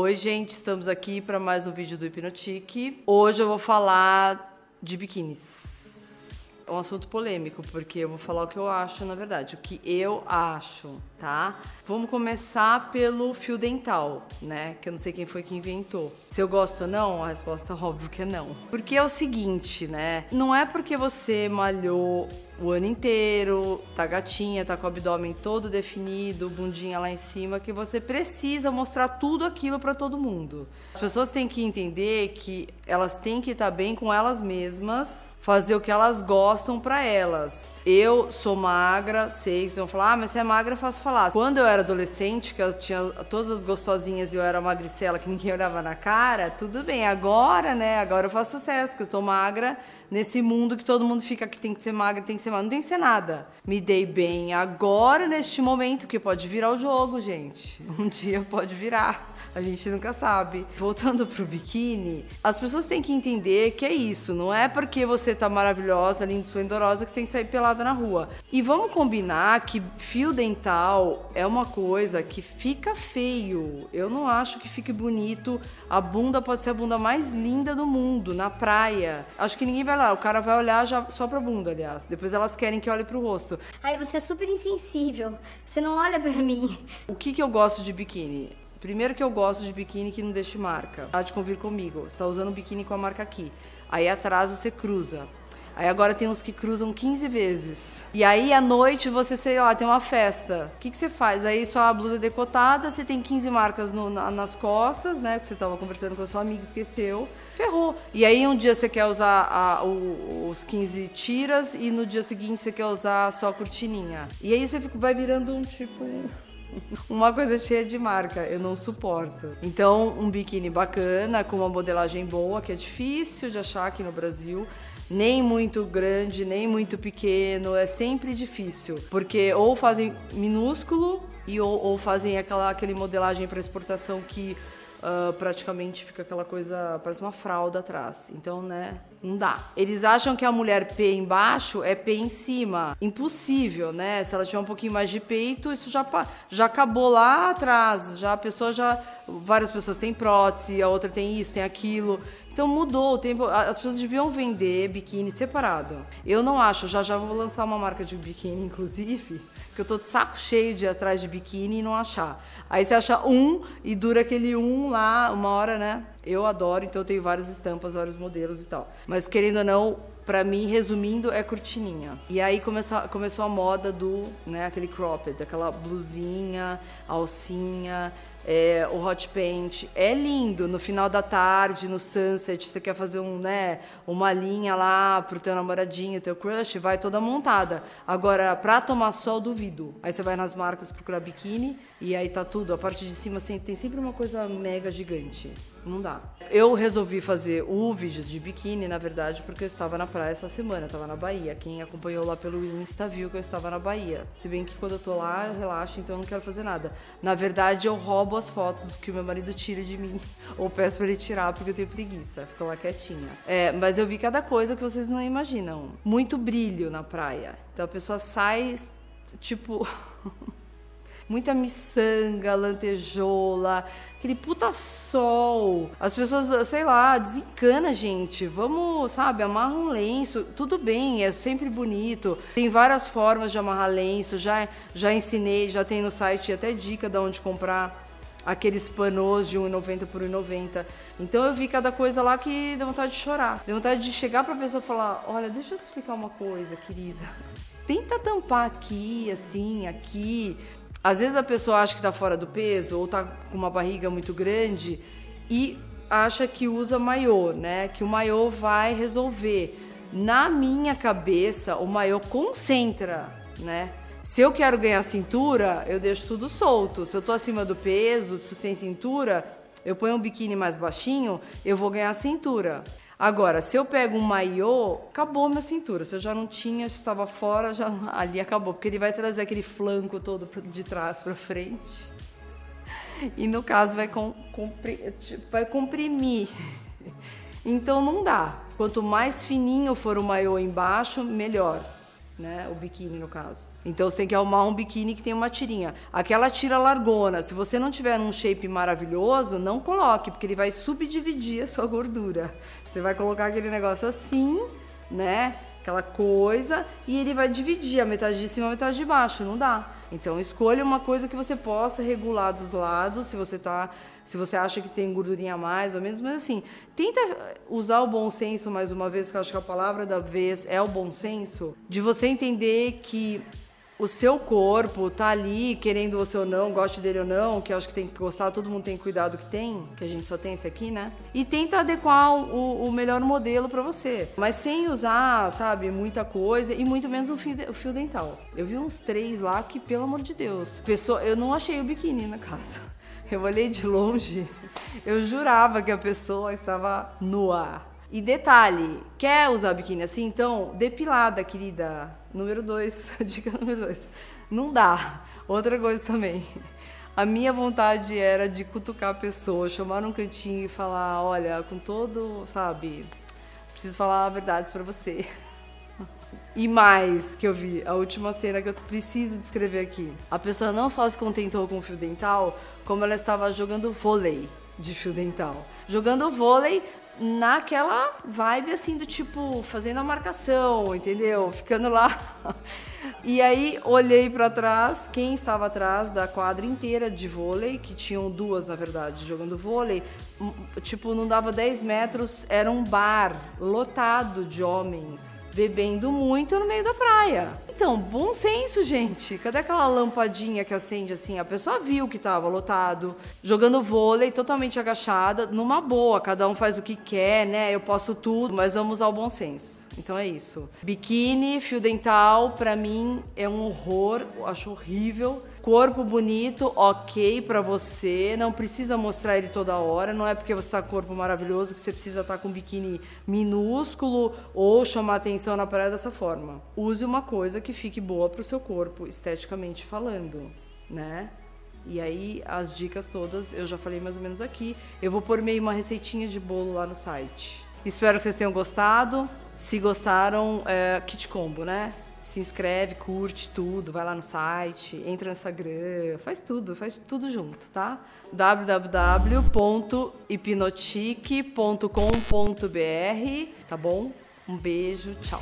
Oi, gente, estamos aqui para mais um vídeo do Hipnotique. Hoje eu vou falar de biquínis. É um assunto polêmico, porque eu vou falar o que eu acho, na verdade, o que eu acho, tá? Vamos começar pelo fio dental, né? Que eu não sei quem foi que inventou. Se eu gosto ou não, a resposta óbvio que é não. Porque é o seguinte, né? Não é porque você malhou o ano inteiro, tá gatinha, tá com o abdômen todo definido, bundinha lá em cima, que você precisa mostrar tudo aquilo para todo mundo. As pessoas têm que entender que elas têm que estar bem com elas mesmas, fazer o que elas gostam para elas. Eu sou magra, sei, vocês vão falar, ah, mas você é magra, é fácil falar. Quando eu era adolescente, que eu tinha todas as gostosinhas e eu era magricela, que ninguém olhava na cara, tudo bem. Agora, né, agora eu faço sucesso, que eu estou magra, nesse mundo que todo mundo fica que tem que ser magra, tem que ser magra. Não tem que ser nada. Me dei bem agora, neste momento, que pode virar o jogo, gente. Um dia pode virar. A gente nunca sabe. Voltando pro biquíni, as pessoas têm que entender que é isso. Não é porque você tá maravilhosa, linda, esplendorosa que você tem que sair pelada na rua. E vamos combinar que fio dental é uma coisa que fica feio. Eu não acho que fique bonito. A bunda pode ser a bunda mais linda do mundo, na praia. Acho que ninguém vai lá. O cara vai olhar já só pra bunda, aliás. Depois elas querem que olhe pro rosto. Ai, você é super insensível. Você não olha pra mim. O que, que eu gosto de biquíni? Primeiro que eu gosto de biquíni que não deixe marca. Há de convir comigo. Você tá usando um biquíni com a marca aqui. Aí atrás você cruza. Aí agora tem uns que cruzam 15 vezes. E aí à noite você, sei lá, tem uma festa. O que, que você faz? Aí sua blusa é decotada, você tem 15 marcas no, na, nas costas, né? Que você tava conversando com a sua amiga, esqueceu. Ferrou. E aí um dia você quer usar a, o, os 15 tiras e no dia seguinte você quer usar só a cortininha. E aí você vai virando um tipo. uma coisa cheia de marca, eu não suporto. Então, um biquíni bacana, com uma modelagem boa, que é difícil de achar aqui no Brasil. Nem muito grande, nem muito pequeno, é sempre difícil. Porque ou fazem minúsculo e ou, ou fazem aquela aquele modelagem para exportação que uh, praticamente fica aquela coisa, parece uma fralda atrás. Então, né, não dá. Eles acham que a mulher P embaixo é P em cima. Impossível, né? Se ela tiver um pouquinho mais de peito, isso já, já acabou lá atrás. Já a pessoa já. Várias pessoas têm prótese, a outra tem isso, tem aquilo. Então mudou o tempo. As pessoas deviam vender biquíni separado. Eu não acho, já já vou lançar uma marca de biquíni, inclusive, que eu tô de saco cheio de ir atrás de biquíni e não achar. Aí você acha um e dura aquele um lá, uma hora, né? Eu adoro, então eu tenho várias estampas, vários modelos e tal. Mas querendo ou não, para mim, resumindo, é cortininha. E aí começou, começou a moda do, né, aquele cropped, aquela blusinha, alcinha, é, o hot paint é lindo no final da tarde, no sunset, você quer fazer um, né, uma linha lá pro teu namoradinho, teu crush, vai toda montada. Agora, pra tomar sol, duvido. Aí você vai nas marcas procurar biquíni e aí tá tudo. A parte de cima assim, tem sempre uma coisa mega gigante. Não dá. Eu resolvi fazer o vídeo de biquíni, na verdade, porque eu estava na praia essa semana, estava na Bahia. Quem acompanhou lá pelo Insta viu que eu estava na Bahia. Se bem que quando eu tô lá, eu relaxo, então eu não quero fazer nada. Na verdade, eu roubo as fotos do que o meu marido tira de mim, ou peço para ele tirar porque eu tenho preguiça, fica lá quietinha. É, mas eu vi cada coisa que vocês não imaginam. Muito brilho na praia. Então a pessoa sai, tipo. muita miçanga, lantejola, aquele puta sol. As pessoas, sei lá, desencana, gente. Vamos, sabe, amarra um lenço. Tudo bem, é sempre bonito. Tem várias formas de amarrar lenço. Já, já ensinei, já tem no site até dica de onde comprar aqueles panos de 1,90 por 1,90. Então eu vi cada coisa lá que deu vontade de chorar. Deu vontade de chegar pra pessoa e falar: Olha, deixa eu te explicar uma coisa, querida. Tenta tampar aqui, assim, aqui. Às vezes a pessoa acha que está fora do peso ou está com uma barriga muito grande e acha que usa maiô, né? Que o maiô vai resolver. Na minha cabeça, o maiô concentra, né? Se eu quero ganhar cintura, eu deixo tudo solto. Se eu tô acima do peso, se sem cintura, eu ponho um biquíni mais baixinho, eu vou ganhar cintura. Agora, se eu pego um maiô, acabou minha cintura. Se eu já não tinha, estava fora, já ali acabou, porque ele vai trazer aquele flanco todo de trás para frente. E no caso vai, com, compri, vai comprimir. Então não dá. Quanto mais fininho for o maiô embaixo, melhor. Né? O biquíni, no caso. Então você tem que arrumar um biquíni que tem uma tirinha. Aquela tira largona, se você não tiver um shape maravilhoso, não coloque, porque ele vai subdividir a sua gordura. Você vai colocar aquele negócio assim, né? Aquela coisa, e ele vai dividir a metade de cima a metade de baixo. Não dá. Então escolha uma coisa que você possa regular dos lados, se você tá se você acha que tem gordurinha a mais ou menos, mas assim, tenta usar o bom senso mais uma vez, que eu acho que a palavra da vez é o bom senso, de você entender que o seu corpo tá ali, querendo você ou não, goste dele ou não, que eu acho que tem que gostar, todo mundo tem que cuidar do que tem, que a gente só tem esse aqui, né? E tenta adequar o, o melhor modelo para você, mas sem usar, sabe, muita coisa e muito menos o fio, o fio dental. Eu vi uns três lá que, pelo amor de Deus, pessoa, eu não achei o biquíni na casa. Eu olhei de longe, eu jurava que a pessoa estava nua. E detalhe, quer usar biquíni assim? Então, depilada, querida. Número dois, dica número dois. Não dá. Outra coisa também. A minha vontade era de cutucar a pessoa, chamar num cantinho e falar: olha, com todo, sabe, preciso falar verdades para você. E mais que eu vi, a última cena que eu preciso descrever aqui. A pessoa não só se contentou com o fio dental, como ela estava jogando vôlei de fio dental. Jogando vôlei naquela vibe assim do tipo fazendo a marcação, entendeu? Ficando lá. E aí olhei para trás, quem estava atrás da quadra inteira de vôlei, que tinham duas na verdade, jogando vôlei, tipo não dava 10 metros, era um bar lotado de homens bebendo muito no meio da praia. Então, bom senso, gente. Cadê aquela lampadinha que acende assim? A pessoa viu que tava lotado, jogando vôlei, totalmente agachada, numa boa, cada um faz o que quer, né? Eu posso tudo, mas vamos ao bom senso. Então é isso. Biquíni, fio dental, para mim é um horror, eu acho horrível. Corpo bonito, ok para você, não precisa mostrar ele toda hora, não é porque você tá com corpo maravilhoso que você precisa estar tá com um biquíni minúsculo ou chamar atenção na praia dessa forma. Use uma coisa que fique boa pro seu corpo, esteticamente falando, né? E aí as dicas todas eu já falei mais ou menos aqui. Eu vou pôr meio uma receitinha de bolo lá no site. Espero que vocês tenham gostado. Se gostaram, é, kit combo, né? Se inscreve, curte tudo, vai lá no site, entra no Instagram, faz tudo, faz tudo junto, tá? www.hipnotique.com.br, tá bom? Um beijo, tchau.